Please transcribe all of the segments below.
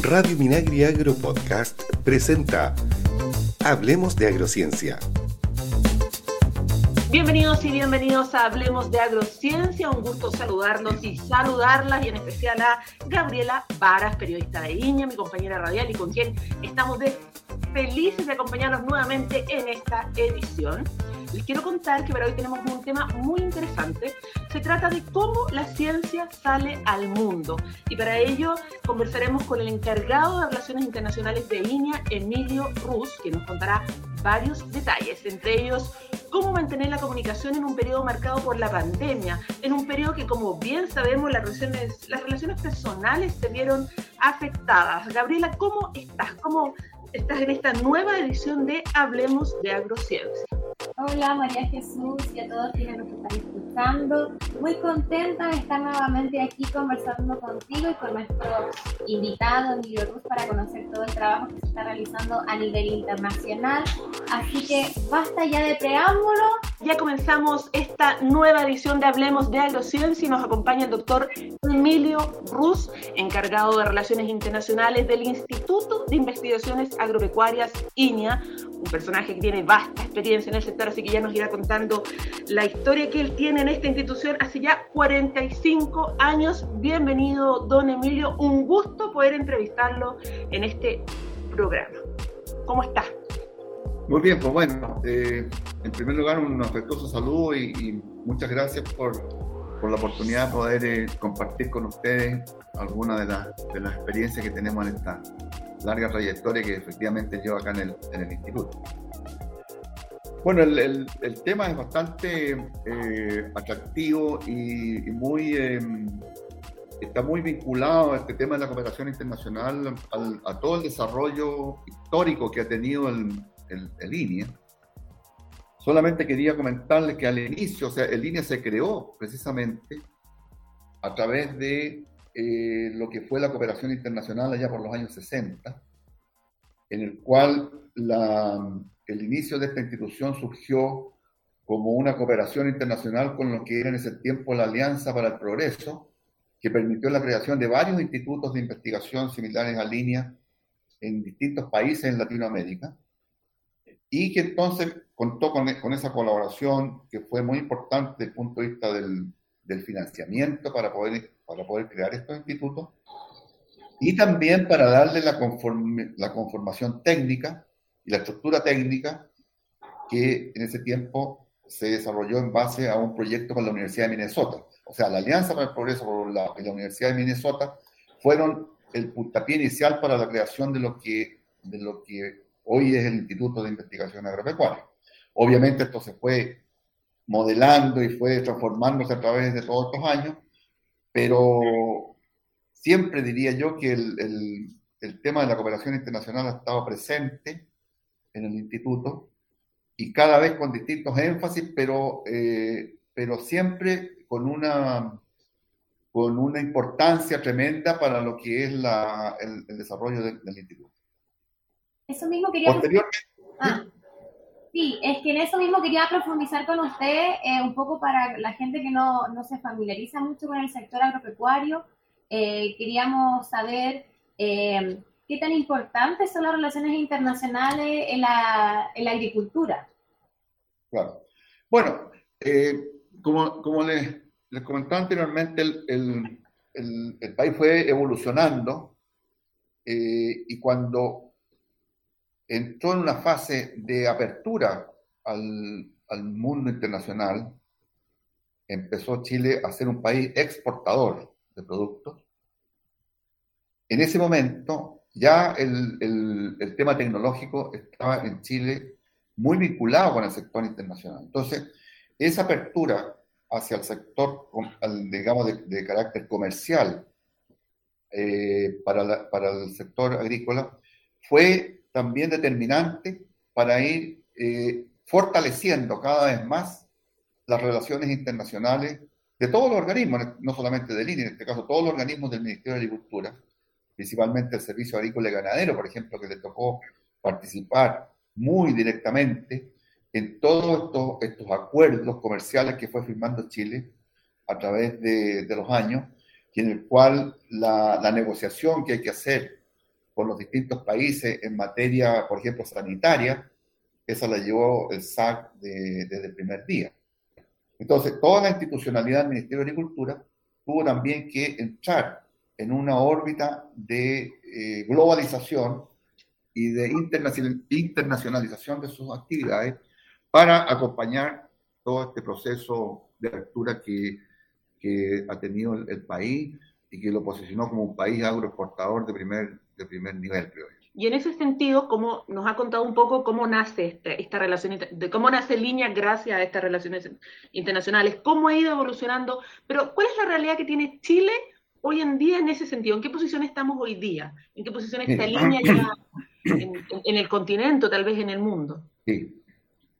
Radio Minagri Agro Podcast presenta Hablemos de Agrociencia. Bienvenidos y bienvenidos a Hablemos de Agrociencia. Un gusto saludarnos y saludarlas y en especial a Gabriela Varas, periodista de Iña, mi compañera radial y con quien estamos felices de acompañarnos nuevamente en esta edición. Les quiero contar que para hoy tenemos un tema muy interesante. Se trata de cómo la ciencia sale al mundo. Y para ello conversaremos con el encargado de Relaciones Internacionales de INEA, Emilio Ruz, que nos contará varios detalles, entre ellos cómo mantener la comunicación en un periodo marcado por la pandemia, en un periodo que, como bien sabemos, las relaciones, las relaciones personales se vieron afectadas. Gabriela, ¿cómo estás? ¿Cómo estás en esta nueva edición de Hablemos de Agrociencia? Hola María Jesús y a todos quienes nos están escuchando. Muy contenta de estar nuevamente aquí conversando contigo y con nuestro invitado Emilio Ruz para conocer todo el trabajo que se está realizando a nivel internacional. Así que basta ya de preámbulo. Ya comenzamos esta nueva edición de Hablemos de Agrociencia y nos acompaña el doctor Emilio Ruz, encargado de Relaciones Internacionales del Instituto de Investigaciones Agropecuarias INIA, un personaje que tiene vasta experiencia en el sector, así que ya nos irá contando la historia que él tiene en esta institución hace ya 45 años. Bienvenido, don Emilio, un gusto poder entrevistarlo en este programa. ¿Cómo está? Muy bien, pues bueno, eh, en primer lugar un afectuoso saludo y, muchas gracias por, por, la oportunidad de poder eh, compartir con ustedes algunas de, de las experiencias que tenemos en esta larga trayectoria que efectivamente llevo acá en el, en el instituto. Bueno, el, el, tema es bastante eh, atractivo y, muy em, está muy vinculado a este tema de la cooperación internacional, a todo el desarrollo histórico que ha tenido el, el, INEA. Solamente quería comentarles que al inicio, o sea, el INEA se creó precisamente a través de eh, lo que fue la cooperación internacional allá por los años 60, en el cual el inicio de esta institución surgió como una cooperación internacional con lo que era en ese tiempo la Alianza para el Progreso, que permitió la creación de varios institutos de investigación similares a línea en distintos países en Latinoamérica, y que entonces contó con, con esa colaboración que fue muy importante desde el punto de vista del, del financiamiento para poder, para poder crear estos institutos y también para darle la, la conformación técnica y la estructura técnica que en ese tiempo se desarrolló en base a un proyecto con la Universidad de Minnesota. O sea, la Alianza para el Progreso por y la Universidad de Minnesota fueron el puntapié inicial para la creación de lo que, de lo que hoy es el Instituto de Investigación Agropecuaria. Obviamente esto se fue modelando y fue transformándose a través de todos estos años, pero siempre diría yo que el, tema de la cooperación internacional ha estado presente en el instituto y cada vez con distintos énfasis, pero, eh, siempre con una, importancia tremenda para lo que es el, desarrollo del, instituto. Eso mismo quería... Ah. Sí, es que en eso mismo quería profundizar con usted eh, un poco para la gente que no, no, se familiariza mucho con el sector agropecuario. Eh, queríamos saber eh, qué tan importantes son las relaciones internacionales en la, en la agricultura. Claro. Bueno, como, como les, les, comentaba anteriormente, el, el, el, país fue evolucionando y cuando entró en una fase de apertura al, mundo internacional, empezó Chile a ser un país exportador de productos. En ese momento ya el, tema tecnológico estaba en Chile muy vinculado con el sector internacional. Entonces, esa apertura hacia el sector, digamos, de, carácter comercial eh, para el sector agrícola fue también determinante para ir eh, fortaleciendo cada vez más las relaciones internacionales de todos los organismos, no solamente del INE, en este caso todos los organismos del Ministerio de Agricultura, principalmente el Servicio Agrícola y Ganadero, por ejemplo, que le tocó participar muy directamente en todos estos, estos acuerdos comerciales que fue firmando Chile a través de, de los años, y en el cual la, la negociación que hay que hacer con los distintos países en materia, por ejemplo, sanitaria, esa la llevó el SAC desde el primer día. Entonces, toda la institucionalidad del Ministerio de Agricultura tuvo también que entrar en una órbita de eh, globalización y de internacionalización de sus actividades para acompañar todo este proceso de apertura que, que ha tenido el, país y que lo posicionó como un país agroexportador de primer, de primer nivel, creo yo. Y en ese sentido, como nos ha contado un poco cómo nace esta, esta relación, de cómo nace Línea gracias a estas relaciones internacionales, cómo ha ido evolucionando, pero ¿cuál es la realidad que tiene Chile hoy en día en ese sentido? ¿En qué posición estamos hoy día? ¿En qué posición está Línea en, el continente, tal vez en el mundo? Sí.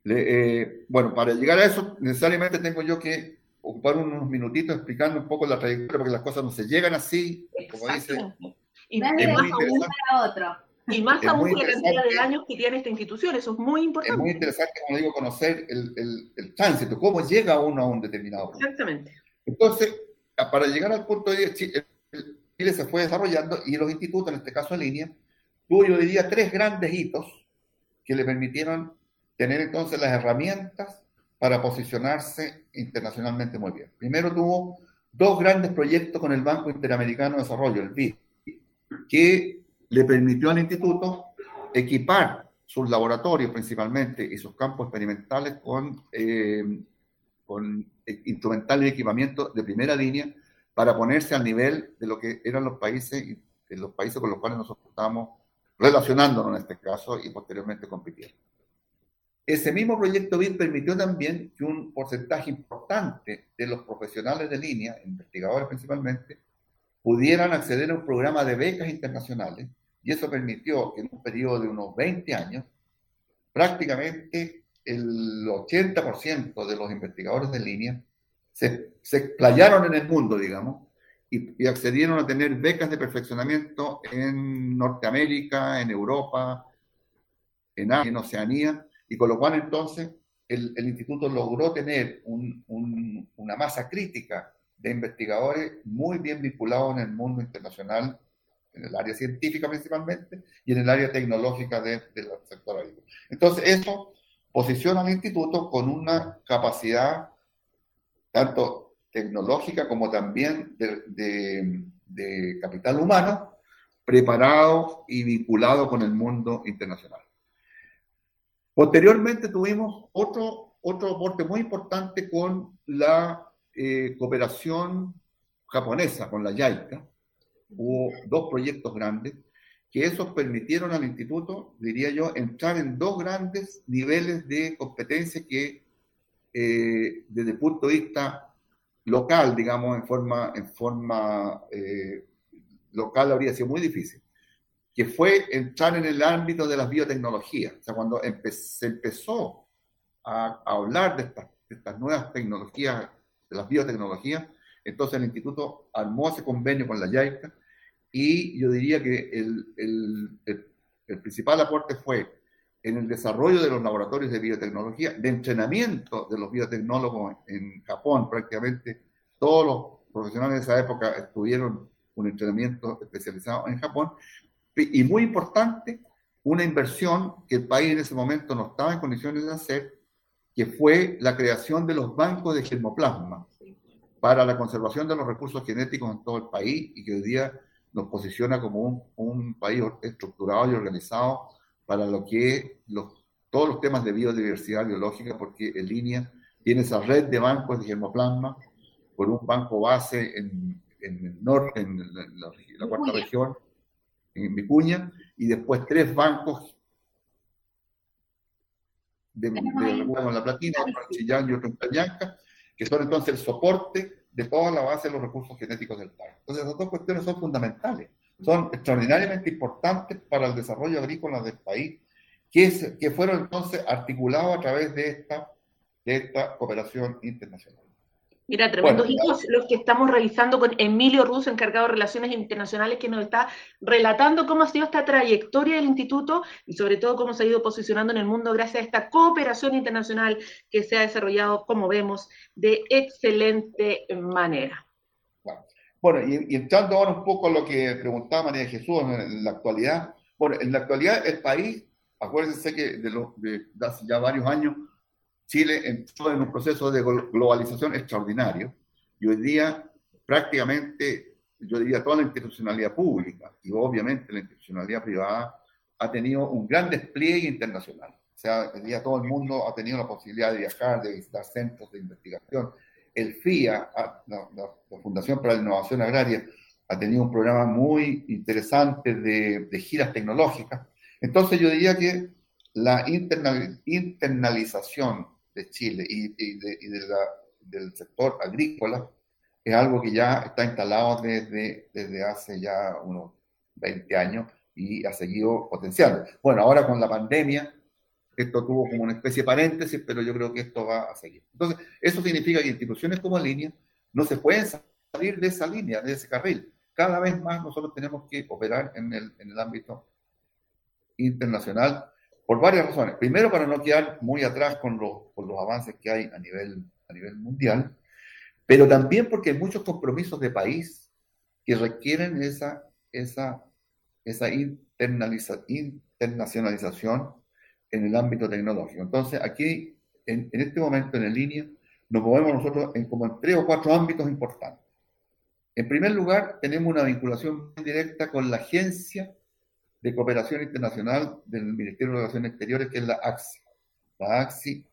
Eh, bueno, para llegar a eso, necesariamente tengo yo que ocupar unos minutitos explicando un poco la trayectoria, porque las cosas no se llegan así, como dice. Y es muy interesante. otro. Y más aún la cantidad de años que tiene esta institución, eso es muy importante. Es muy interesante, como digo, conocer el, el, el tránsito, cómo llega uno a un determinado punto. Exactamente. Entonces, para llegar al punto de Chile, Chile se fue desarrollando y los institutos, en este caso en línea, tuvo, yo diría, tres grandes hitos que le permitieron tener entonces las herramientas para posicionarse internacionalmente muy bien. Primero tuvo dos grandes proyectos con el Banco Interamericano de Desarrollo, el BID, que le permitió al instituto equipar sus laboratorios principalmente y sus campos experimentales con, eh, con instrumental y equipamiento de primera línea para ponerse al nivel de lo que eran los países, los países con los cuales nosotros estábamos relacionándonos en este caso y posteriormente compitiendo. Ese mismo proyecto BID permitió también que un porcentaje importante de los profesionales de línea, investigadores principalmente, pudieran acceder a un programa de becas internacionales y eso permitió que en un periodo de unos 20 años, prácticamente el 80% de los investigadores de línea se, se explayaron en el mundo, digamos, y, accedieron a tener becas de perfeccionamiento en Norteamérica, en Europa, en Asia, en Oceanía, y con lo cual entonces el, el instituto logró tener un, una masa crítica de investigadores muy bien vinculados en el mundo internacional, en el área científica principalmente, y en el área tecnológica del sector agrícola. Entonces, eso posiciona al instituto con una capacidad tanto tecnológica como también de, capital humano preparado y vinculado con el mundo internacional. Posteriormente tuvimos otro, otro aporte muy importante con la eh, cooperación japonesa, con la JICA. Hubo dos proyectos grandes que esos permitieron al instituto, diría yo, entrar en dos grandes niveles de competencia que eh, desde el punto de vista local, digamos, en forma, en forma eh, local habría sido muy difícil, que fue entrar en el ámbito de las biotecnologías. O sea, cuando se empezó a, hablar de estas, estas, nuevas tecnologías, de las biotecnologías, entonces el instituto armó ese convenio con la JICA y yo diría que el, el, el principal aporte fue en el desarrollo de los laboratorios de biotecnología, de entrenamiento de los biotecnólogos en Japón. Prácticamente todos los profesionales de esa época estuvieron un entrenamiento especializado en Japón. Y muy importante, una inversión que el país en ese momento no estaba en condiciones de hacer, que fue la creación de los bancos de germoplasma para la conservación de los recursos genéticos en todo el país y que hoy día nos posiciona como un, un país estructurado y organizado para lo que los, todos los temas de biodiversidad biológica, porque en línea tiene esa red de bancos de germoplasma, por un banco base en, en el norte, en la, cuarta región, en Vicuña, y después tres bancos de, de, de la Platina, otro en Chillán y otro en Cañanca, que son entonces el soporte de toda la base de los recursos genéticos del país. Entonces, esas dos cuestiones son fundamentales son extraordinariamente importantes para el desarrollo agrícola del país, que, que fueron entonces articulados a través de esta, de esta cooperación internacional. Mira, tremendos hijos los que estamos revisando con Emilio Russo, encargado de Relaciones Internacionales, que nos está relatando cómo ha sido esta trayectoria del instituto y sobre todo cómo se ha ido posicionando en el mundo gracias a esta cooperación internacional que se ha desarrollado, como vemos, de excelente manera. Bueno, y, entrando ahora un poco a lo que preguntaba María Jesús en, la actualidad. Bueno, en la actualidad el país, acuérdense que de, los, de, hace ya varios años, Chile entró en un proceso de globalización extraordinario y hoy día prácticamente, yo diría, toda la institucionalidad pública y obviamente la institucionalidad privada ha tenido un gran despliegue internacional. O sea, hoy día todo el mundo ha tenido la posibilidad de viajar, de visitar centros de investigación, el FIA, ah, la, Fundación para la Innovación Agraria, ha tenido un programa muy interesante de, giras tecnológicas. Entonces yo diría que la internalización de Chile y, del sector agrícola es algo que ya está instalado desde, desde hace ya unos 20 años y ha seguido potenciando. Bueno, ahora con la pandemia esto tuvo como una especie de paréntesis, pero yo creo que esto va a seguir. Entonces, eso significa que instituciones como línea no se pueden salir de esa línea, de ese carril. Cada vez más nosotros tenemos que operar en el, en el ámbito internacional por varias razones. Primero, para no quedar muy atrás con los, con los avances que hay a nivel, a nivel mundial, pero también porque hay muchos compromisos de país que requieren esa, esa, esa internacionalización en el ámbito tecnológico. Entonces, aquí, en, este momento en línea, nos movemos nosotros en como en tres o cuatro ámbitos importantes. En primer lugar, tenemos una vinculación directa con la Agencia de Cooperación Internacional del Ministerio de Relaciones Exteriores, que es la AXI. La AXI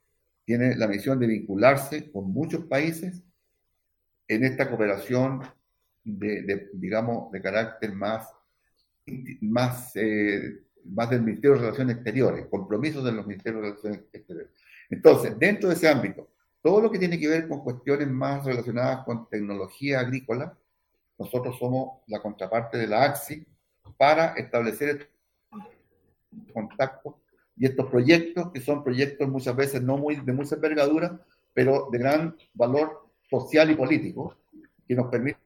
tiene la misión de vincularse con muchos países en esta cooperación de, digamos, de carácter más, más eh, más del Ministerio de Relaciones Exteriores, compromisos de los Ministerios de Relaciones Exteriores. Entonces, dentro de ese ámbito, todo lo que tiene que ver con cuestiones más relacionadas con tecnología agrícola, nosotros somos la contraparte de la AXI para establecer contactos y estos proyectos, que son proyectos muchas veces no muy, de mucha envergadura, pero de gran valor social y político, que nos permite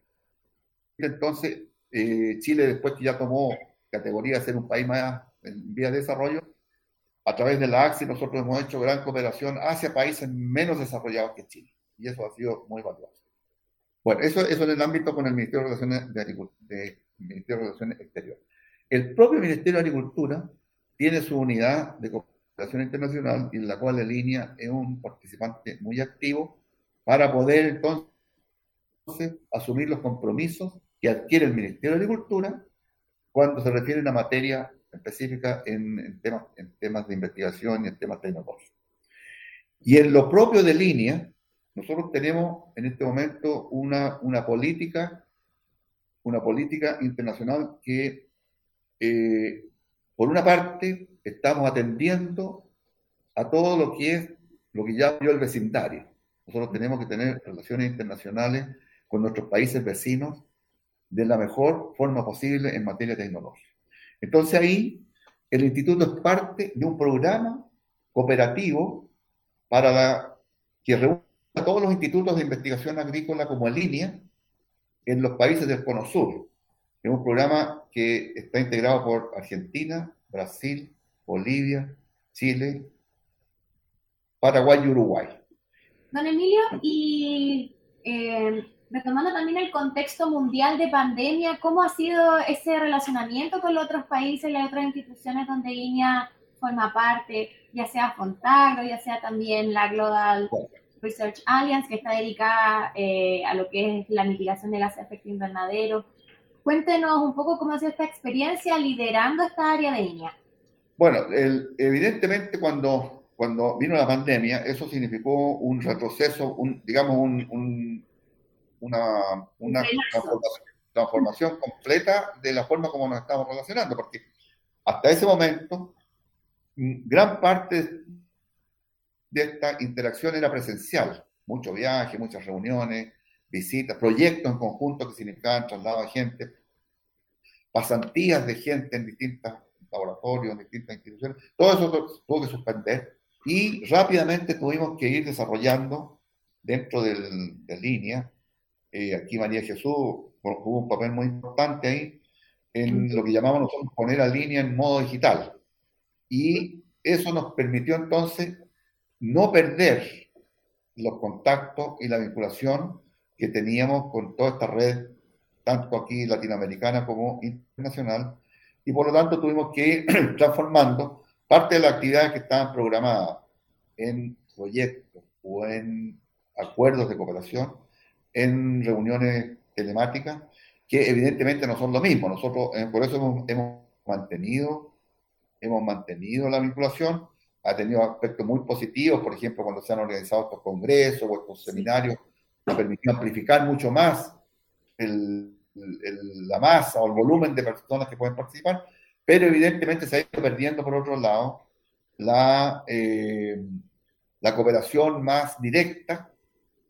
entonces, eh, Chile después que ya tomó categoría de ser un país más en vía de desarrollo, a través de la AXI nosotros hemos hecho gran cooperación hacia países menos desarrollados que Chile. Y eso ha sido muy valioso. Bueno, eso, eso en el ámbito con el Ministerio de Relaciones, de, Ministerio de Relaciones Exteriores. El propio Ministerio de Agricultura tiene su unidad de cooperación internacional en la cual la línea es un participante muy activo para poder entonces asumir los compromisos que adquiere el Ministerio de Agricultura cuando se refiere a materia específica en, temas, de investigación y en temas tecnológicos. Y en lo propio de línea, nosotros tenemos en este momento una, una política, una política internacional que, eh, por una parte, estamos atendiendo a todo lo que es lo que ya vio el vecindario. Nosotros tenemos que tener relaciones internacionales con nuestros países vecinos de la mejor forma posible en materia tecnológica. Entonces ahí el instituto es parte de un programa cooperativo para que reúne a todos los institutos de investigación agrícola como línea en los países del Cono Sur. Es un programa que está integrado por Argentina, Brasil, Bolivia, Chile, Paraguay y Uruguay. Don Emilio, y eh, retomando también el contexto mundial de pandemia, ¿cómo ha sido ese relacionamiento con los otros países y otras instituciones donde INEA forma parte, ya sea Fontagro, ya sea también la Global Research Alliance, que está dedicada eh, a lo que es la mitigación de gases de efecto invernadero? Cuéntenos un poco cómo ha sido esta experiencia liderando esta área de INEA. Bueno, evidentemente cuando, cuando vino la pandemia, eso significó un retroceso, un, digamos, un una, una transformación, completa de la forma como nos estamos relacionando, porque hasta ese momento gran parte de esta interacción era presencial, muchos viajes, muchas reuniones, visitas, proyectos en conjunto que significaban traslado de gente, pasantías de gente en distintos laboratorios, en distintas instituciones, todo eso tuvo que suspender y rápidamente tuvimos que ir desarrollando dentro del, de línea eh, aquí María Jesús jugó un papel muy importante ahí en lo que llamamos nosotros poner a línea en modo digital. Y eso nos permitió entonces no perder los contactos y la vinculación que teníamos con toda esta red tanto aquí latinoamericana como internacional, y por lo tanto tuvimos que ir transformando parte de las actividades que estaban programadas en proyectos o en acuerdos de cooperación, en reuniones telemáticas, que evidentemente no son lo mismo. Nosotros eh, por eso hemos, hemos, mantenido, hemos mantenido la vinculación, ha tenido aspectos muy positivos, por ejemplo, cuando se han organizado estos congresos o estos seminarios, ha permitido amplificar mucho más el, la masa o el volumen de personas que pueden participar, pero evidentemente se ha ido perdiendo por otro lado la, eh, la cooperación más directa,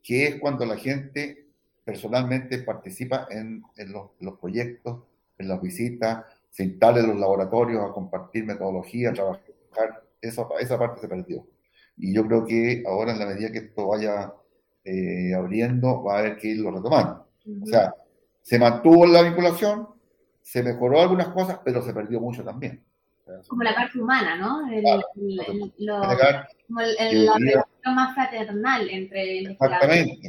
que es cuando la gente personalmente participa en, en los, proyectos, en las visitas, se instala en los laboratorios a compartir metodología, a trabajar, esa, esa parte se perdió. Y yo creo que ahora en la medida que esto vaya eh, abriendo, va a haber que irlo retomando. O sea, se mantuvo la vinculación, se mejoró algunas cosas, pero se perdió mucho también. Como la parte humana, ¿no? El, lo, como el, más fraternal entre Exactamente.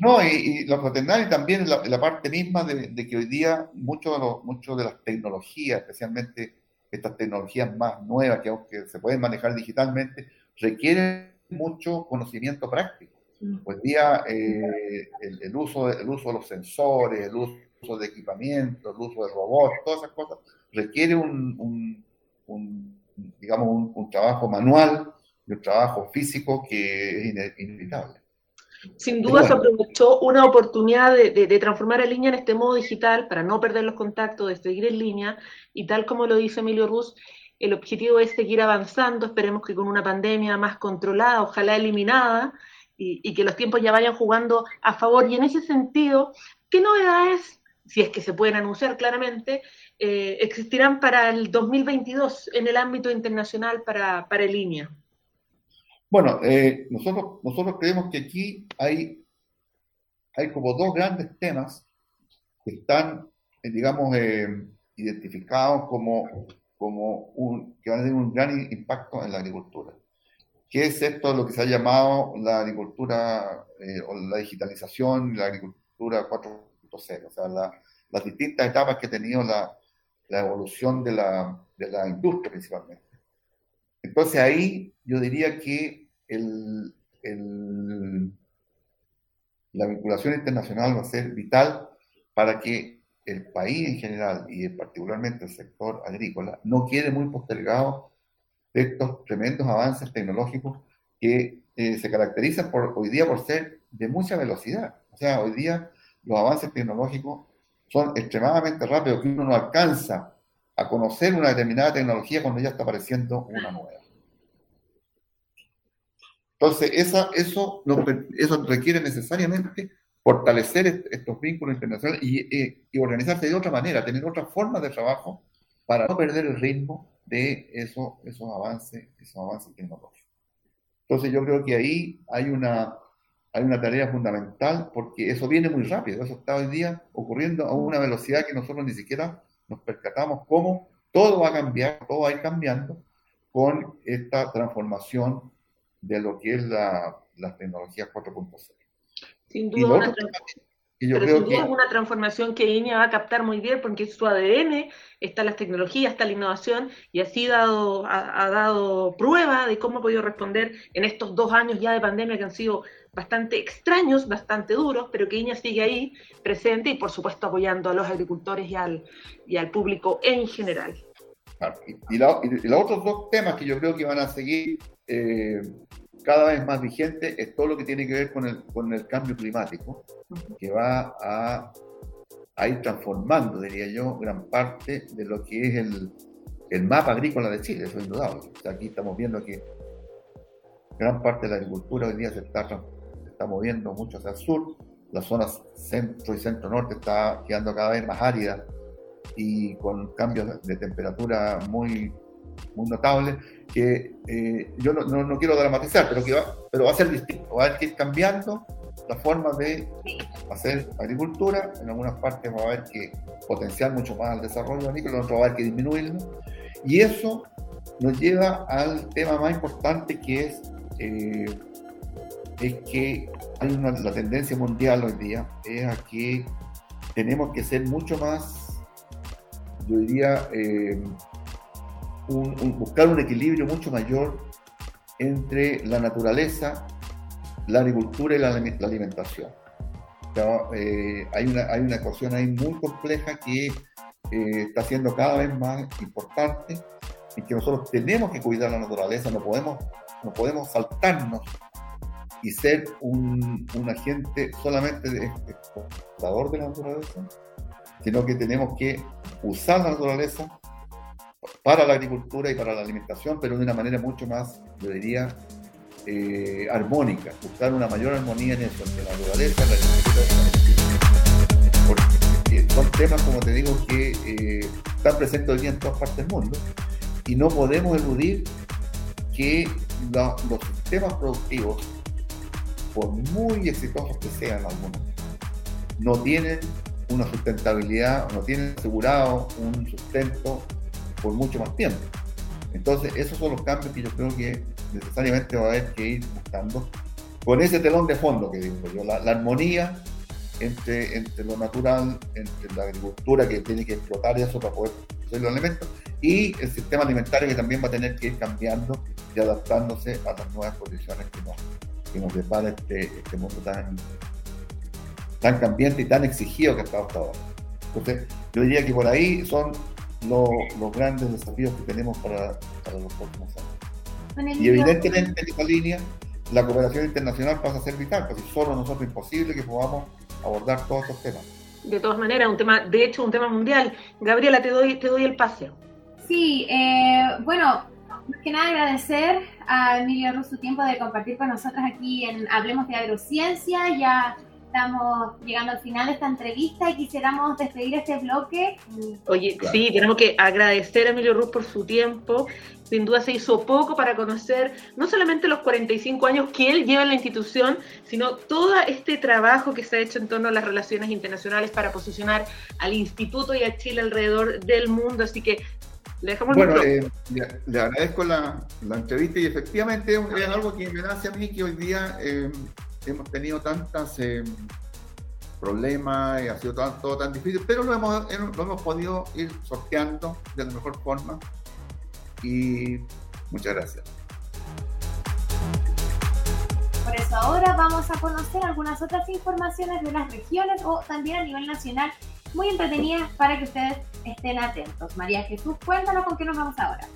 No, y, lo fraternal y también la, la parte misma de, que hoy día mucho de, mucho de las tecnologías, especialmente estas tecnologías más nuevas que aunque se pueden manejar digitalmente, requieren mucho conocimiento práctico. Hoy día eh, el, uso de, el uso de los sensores, el uso de equipamiento, el uso de robots, todas esas cosas, requiere un, digamos, un, trabajo manual y un trabajo físico que es inevitable. Sin duda se aprovechó una oportunidad de, de, transformar a línea en este modo digital para no perder los contactos, de seguir en línea, y tal como lo dice Emilio Ruz, el objetivo es seguir avanzando, esperemos que con una pandemia más controlada, ojalá eliminada, y, que los tiempos ya vayan jugando a favor. Y en ese sentido, ¿qué novedades, si es que se pueden anunciar claramente, eh, existirán para el 2022 en el ámbito internacional para, para línea? Bueno, eh, nosotros, nosotros creemos que aquí hay, como dos grandes temas que están, eh, digamos, identificados como, un, que van a tener un gran impacto en la agricultura. ¿Qué es esto lo que se ha llamado la agricultura eh, o la digitalización, la agricultura 4.0? O sea, las distintas etapas que ha tenido la, la evolución la, de la, industria principalmente. Entonces ahí yo diría que la vinculación internacional va a ser vital para que el país en general y particularmente el sector agrícola no quede muy postergado de estos tremendos avances tecnológicos que eh, se caracterizan por, hoy día por ser de mucha velocidad. O sea, hoy día los avances tecnológicos son extremadamente rápidos, que uno no alcanza a conocer una determinada tecnología cuando ya está apareciendo una nueva. Entonces, esa, eso, eso requiere necesariamente fortalecer estos vínculos internacionales y, y organizarse de otra manera, tener otra forma de trabajo para no perder el ritmo de eso, esos avances, esos avances tecnológicos. Entonces yo creo que ahí hay una, hay una tarea fundamental porque eso viene muy rápido, eso está hoy día ocurriendo a una velocidad que nosotros ni siquiera nos percatamos cómo todo va a cambiar, todo va a ir cambiando con esta transformación de lo que es la, las tecnologías 4.0. Sin duda, pero sin duda es una transformación que INEA va a captar muy bien porque es su ADN, está las tecnologías, está la innovación y así dado, ha, dado prueba de cómo ha podido responder en estos dos años ya de pandemia que han sido bastante extraños, bastante duros, pero que INEA sigue ahí presente y por supuesto apoyando a los agricultores y al, y al público en general. Y, los otros dos temas que yo creo que van a seguir eh, cada vez más vigente es todo lo que tiene que ver con el, con el cambio climático, que va a, a, ir transformando, diría yo, gran parte de lo que es el, el mapa agrícola de Chile, eso es indudable. aquí estamos viendo que gran parte de la agricultura hoy día se está, se moviendo mucho hacia el sur, la zona centro y centro-norte está quedando cada vez más árida y con cambios de temperatura muy, muy notables que eh, yo no, no, quiero dramatizar, pero que va, pero va a ser distinto, va a haber ir cambiando la forma de hacer agricultura, en algunas partes va a haber que potenciar mucho más el desarrollo agrícola, en otras va a haber que disminuirlo, y eso nos lleva al tema más importante que es, eh, es que hay una, la tendencia mundial hoy día es a que tenemos que ser mucho más, yo diría, eh, buscar un equilibrio mucho mayor entre la naturaleza, la agricultura y la, alimentación. Eh, hay, una, hay una ecuación ahí muy compleja que eh, está siendo cada vez más importante y que nosotros tenemos que cuidar la naturaleza, no podemos, no podemos saltarnos y ser un, un agente solamente de exportador de la naturaleza, sino que tenemos que usar la naturaleza para la agricultura y para la alimentación, pero de una manera mucho más, yo diría, eh, armónica, buscar una mayor armonía en eso, entre la naturaleza, la agricultura Porque son temas, como te digo, que eh, están presentes hoy día en todas partes del mundo y no podemos eludir que los sistemas productivos, por muy exitosos que sean algunos, no tienen una sustentabilidad, no tienen asegurado un sustento por mucho más tiempo. Entonces, esos son los cambios que yo creo que necesariamente va a haber que ir buscando con ese telón de fondo que digo yo, la, armonía entre, entre lo natural, entre la agricultura que tiene que explotar eso para poder hacer los elementos, y el sistema alimentario que también va a tener que ir cambiando y adaptándose a las nuevas condiciones que nos, que nos depara este, este mundo tan, tan cambiante y tan exigido que está hasta ahora. Entonces, yo diría que por ahí son los grandes desafíos que tenemos para, los próximos años. Y evidentemente en esta línea la cooperación internacional pasa a ser vital, porque solo nosotros es imposible que podamos abordar todos estos temas. De todas maneras, un tema, de hecho, un tema mundial. Gabriela, te doy, te doy el pase. Sí, eh, bueno, más que nada agradecer a Emilio Ruz su tiempo de compartir con nosotros aquí en Hablemos de Agrociencia. Ya estamos llegando al final de esta entrevista y quisiéramos despedir este bloque. Oye, sí, tenemos que agradecer a Emilio Ruz por su tiempo. Sin duda se hizo poco para conocer no solamente los 45 años que él lleva en la institución, sino todo este trabajo que se ha hecho en torno a las relaciones internacionales para posicionar al instituto y a Chile alrededor del mundo. Así que le dejamos el Bueno, eh, le, agradezco la, entrevista y efectivamente es algo que me nace a mí que hoy día... Eh, hemos tenido tantos eh, problemas y ha sido todo, tan difícil, pero lo hemos, eh, lo hemos podido ir sorteando de la mejor forma y muchas gracias. Por eso ahora vamos a conocer algunas otras informaciones de las regiones o también a nivel nacional muy entretenidas para que ustedes estén atentos. María Jesús, cuéntanos con qué nos vamos ahora.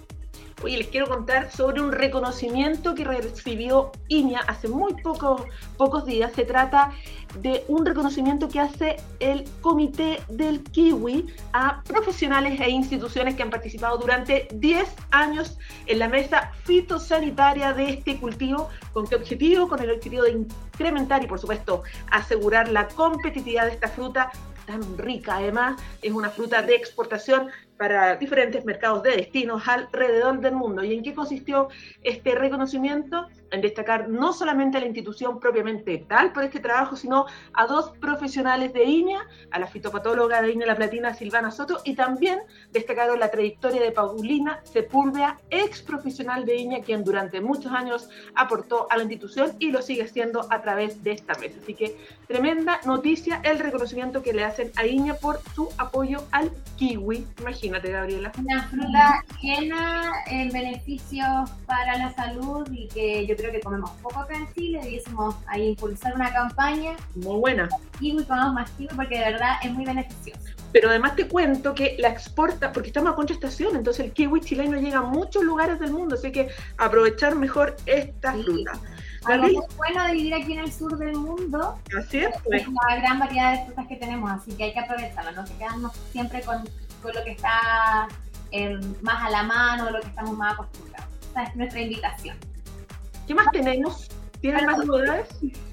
Oye, les quiero contar sobre un reconocimiento que recibió INIA hace muy poco, pocos días. Se trata de un reconocimiento que hace el Comité del Kiwi a profesionales e instituciones que han participado durante 10 años en la mesa fitosanitaria de este cultivo. ¿Con qué objetivo? Con el objetivo de incrementar y, por supuesto, asegurar la competitividad de esta fruta tan rica. Además, es una fruta de exportación para diferentes mercados de destinos alrededor del mundo. ¿Y en qué consistió este reconocimiento? En destacar no solamente a la institución propiamente tal por este trabajo, sino a dos profesionales de INEA, a la fitopatóloga de INEA La Platina, Silvana Soto, y también destacaron la trayectoria de Paulina Sepúlveda, ex profesional de INEA, quien durante muchos años aportó a la institución y lo sigue haciendo a través de esta mesa. Así que tremenda noticia el reconocimiento que le hacen a INEA por su apoyo al kiwi. Imagínate, Gabriela. Una fruta llena en beneficios para la salud y que yo creo que comemos poco acá en Chile. Debiésemos ahí impulsar una campaña. Muy buena. Kiwi, comemos más kiwi porque de verdad es muy beneficioso. Pero además te cuento que la exporta, porque estamos a contraestación, entonces el kiwi chileno llega a muchos lugares del mundo, así que aprovechar mejor esta fruta. Algo bueno de vivir aquí en el sur del mundo así es, pues. la gran variedad de frutas que tenemos, así que hay que aprovecharla, no quedarnos siempre con, con lo que está eh, más a la mano, lo que estamos más acostumbrados. Esa es nuestra invitación. ¿Qué más tenemos? ¿Tienen más novedades?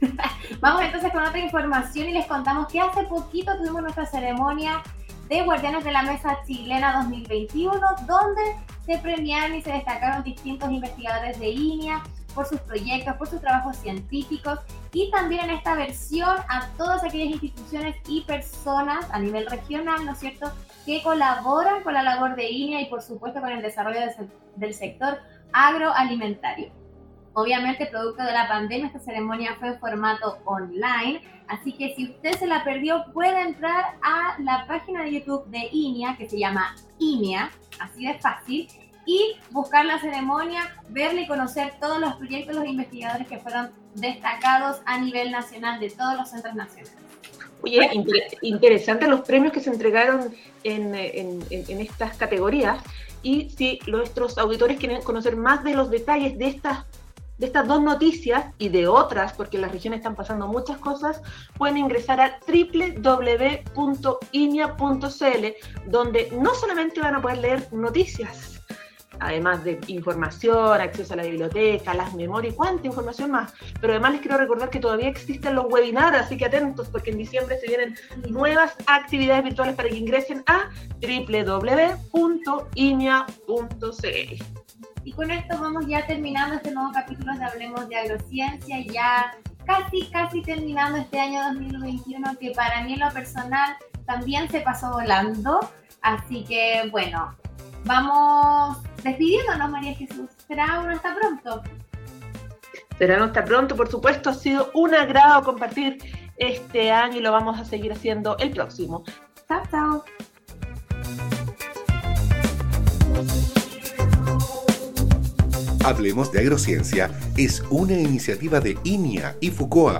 Vamos entonces con otra información y les contamos que hace poquito tuvimos nuestra ceremonia de Guardianes de la Mesa Chilena 2021, donde se premiaron y se destacaron distintos investigadores de INEA por sus proyectos, por sus trabajos científicos y también en esta versión a todas aquellas instituciones y personas a nivel regional, ¿no es cierto?, que colaboran con la labor de INEA y por supuesto con el desarrollo del sector agroalimentario. Obviamente, producto de la pandemia, esta ceremonia fue en formato online, así que si usted se la perdió, puede entrar a la página de YouTube de INEA, que se llama INEA, así de fácil, y buscar la ceremonia, verla y conocer todos los proyectos, los investigadores que fueron destacados a nivel nacional de todos los centros nacionales. Oye, interesante los premios que se entregaron en, estas categorías. Y si nuestros auditores quieren conocer más de los detalles de estas, de estas dos noticias y de otras, porque en las regiones están pasando muchas cosas, pueden ingresar a www.inia.cl, donde no solamente van a poder leer noticias, además de información, acceso a la biblioteca, las memorias, cuánta información más. Pero además les quiero recordar que todavía existen los webinars, así que atentos porque en diciembre se vienen nuevas actividades virtuales para que ingresen a www.inia.cl. Y con esto vamos ya terminando este nuevo capítulo de Hablemos de Agrociencia, ya casi, casi terminando este año 2021 que para mí en lo personal también se pasó volando. Así que bueno, vamos despidiéndonos, María Jesús. Será uno hasta pronto. Será hasta pronto, por supuesto. Ha sido un agrado compartir este año y lo vamos a seguir haciendo el próximo. Chao, chao. Hablemos de Agrociencia es una iniciativa de INIA y FUCOA